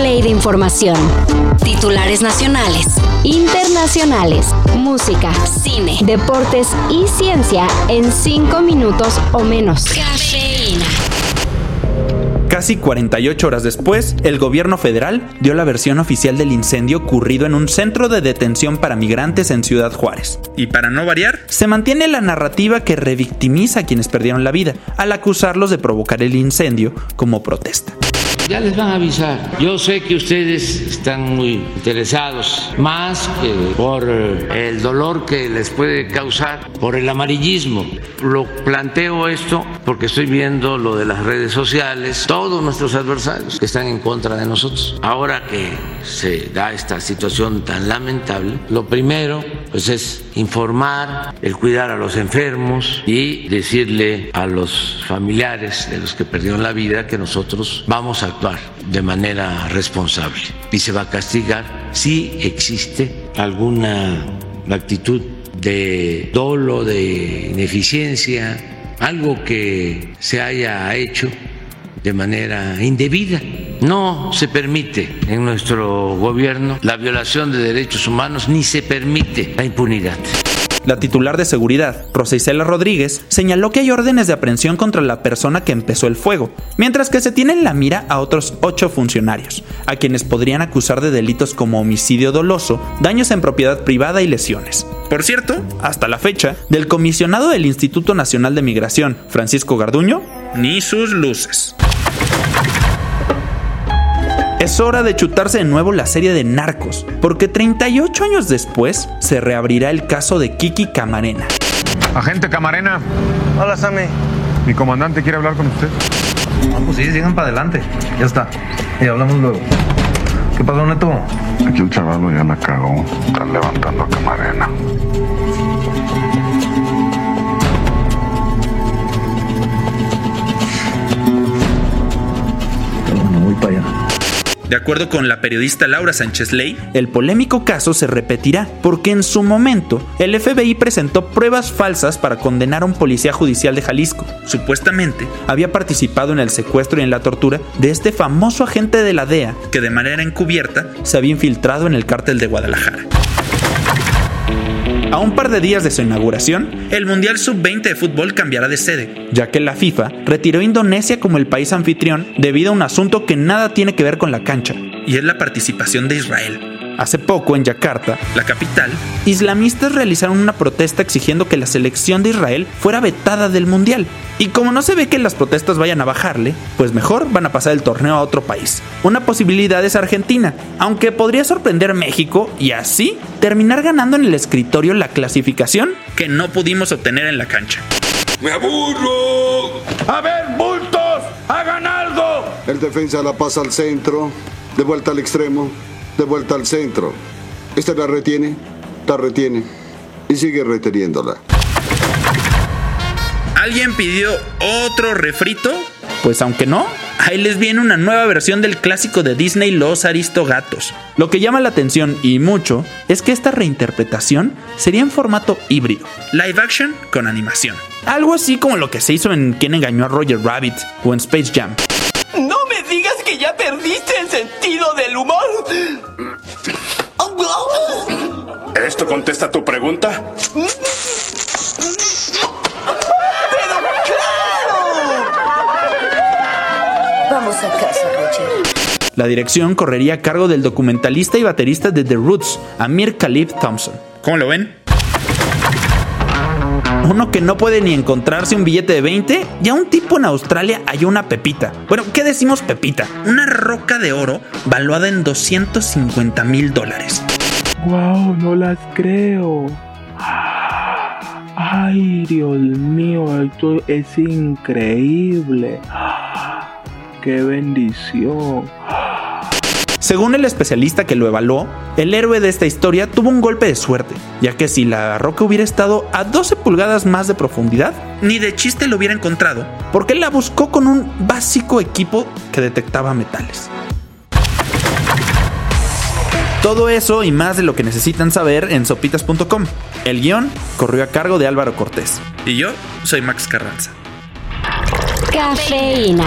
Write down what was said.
play de información. Titulares nacionales, internacionales, música, cine, deportes y ciencia en 5 minutos o menos. Cafeína. Casi 48 horas después, el gobierno federal dio la versión oficial del incendio ocurrido en un centro de detención para migrantes en Ciudad Juárez. Y para no variar, se mantiene la narrativa que revictimiza a quienes perdieron la vida, al acusarlos de provocar el incendio como protesta. Ya les van a avisar. Yo sé que ustedes están muy interesados, más que por eh, el dolor que les puede causar por el amarillismo. Lo planteo esto porque estoy viendo lo de las redes sociales, todos nuestros adversarios que están en contra de nosotros. Ahora que se da esta situación tan lamentable, lo primero pues es informar, el cuidar a los enfermos y decirle a los familiares de los que perdieron la vida que nosotros vamos a de manera responsable y se va a castigar si existe alguna actitud de dolo, de ineficiencia, algo que se haya hecho de manera indebida. No se permite en nuestro gobierno la violación de derechos humanos ni se permite la impunidad. La titular de seguridad, Rosa Isela Rodríguez, señaló que hay órdenes de aprehensión contra la persona que empezó el fuego, mientras que se tiene en la mira a otros ocho funcionarios, a quienes podrían acusar de delitos como homicidio doloso, daños en propiedad privada y lesiones. Por cierto, hasta la fecha, del comisionado del Instituto Nacional de Migración, Francisco Garduño, ni sus luces. Es hora de chutarse de nuevo la serie de Narcos, porque 38 años después se reabrirá el caso de Kiki Camarena. Agente Camarena, Hola, Sammy. mi comandante quiere hablar con usted. Vamos, sí, sigan para adelante. Ya está. Y hablamos luego. ¿Qué pasó, Neto? Aquí el chavalo ya la cagó. Están levantando a Camarena. Bueno, voy para allá. De acuerdo con la periodista Laura Sánchez Ley, el polémico caso se repetirá porque en su momento el FBI presentó pruebas falsas para condenar a un policía judicial de Jalisco. Supuestamente había participado en el secuestro y en la tortura de este famoso agente de la DEA que de manera encubierta se había infiltrado en el cártel de Guadalajara. A un par de días de su inauguración, el Mundial Sub-20 de fútbol cambiará de sede, ya que la FIFA retiró a Indonesia como el país anfitrión debido a un asunto que nada tiene que ver con la cancha, y es la participación de Israel. Hace poco, en Yakarta, la capital, islamistas realizaron una protesta exigiendo que la selección de Israel fuera vetada del Mundial. Y como no se ve que las protestas vayan a bajarle, pues mejor van a pasar el torneo a otro país. Una posibilidad es Argentina, aunque podría sorprender México y así terminar ganando en el escritorio la clasificación que no pudimos obtener en la cancha. ¡Me aburro! A ver, bultos, hagan algo. El defensa la pasa al centro, de vuelta al extremo, de vuelta al centro. Esta la retiene, la retiene y sigue reteniéndola. ¿Alguien pidió otro refrito? Pues aunque no, ahí les viene una nueva versión del clásico de Disney Los Aristogatos. Lo que llama la atención y mucho es que esta reinterpretación sería en formato híbrido, live action con animación. Algo así como lo que se hizo en Quien engañó a Roger Rabbit o en Space Jam. Digas que ya perdiste el sentido del humor. ¿Esto contesta tu pregunta? ¡Pero claro! Vamos a casa, Roger. La dirección correría a cargo del documentalista y baterista de The Roots, Amir Khalid Thompson. ¿Cómo lo ven? Uno que no puede ni encontrarse un billete de 20 y a un tipo en Australia hay una pepita. Bueno, ¿qué decimos pepita? Una roca de oro valuada en 250 mil dólares. Wow, no las creo. Ay, Dios mío, esto es increíble. Qué bendición. Según el especialista que lo evaluó, el héroe de esta historia tuvo un golpe de suerte, ya que si la roca hubiera estado a 12 pulgadas más de profundidad, ni de chiste lo hubiera encontrado, porque él la buscó con un básico equipo que detectaba metales. Todo eso y más de lo que necesitan saber en sopitas.com. El guion corrió a cargo de Álvaro Cortés. Y yo soy Max Carranza. Cafeína.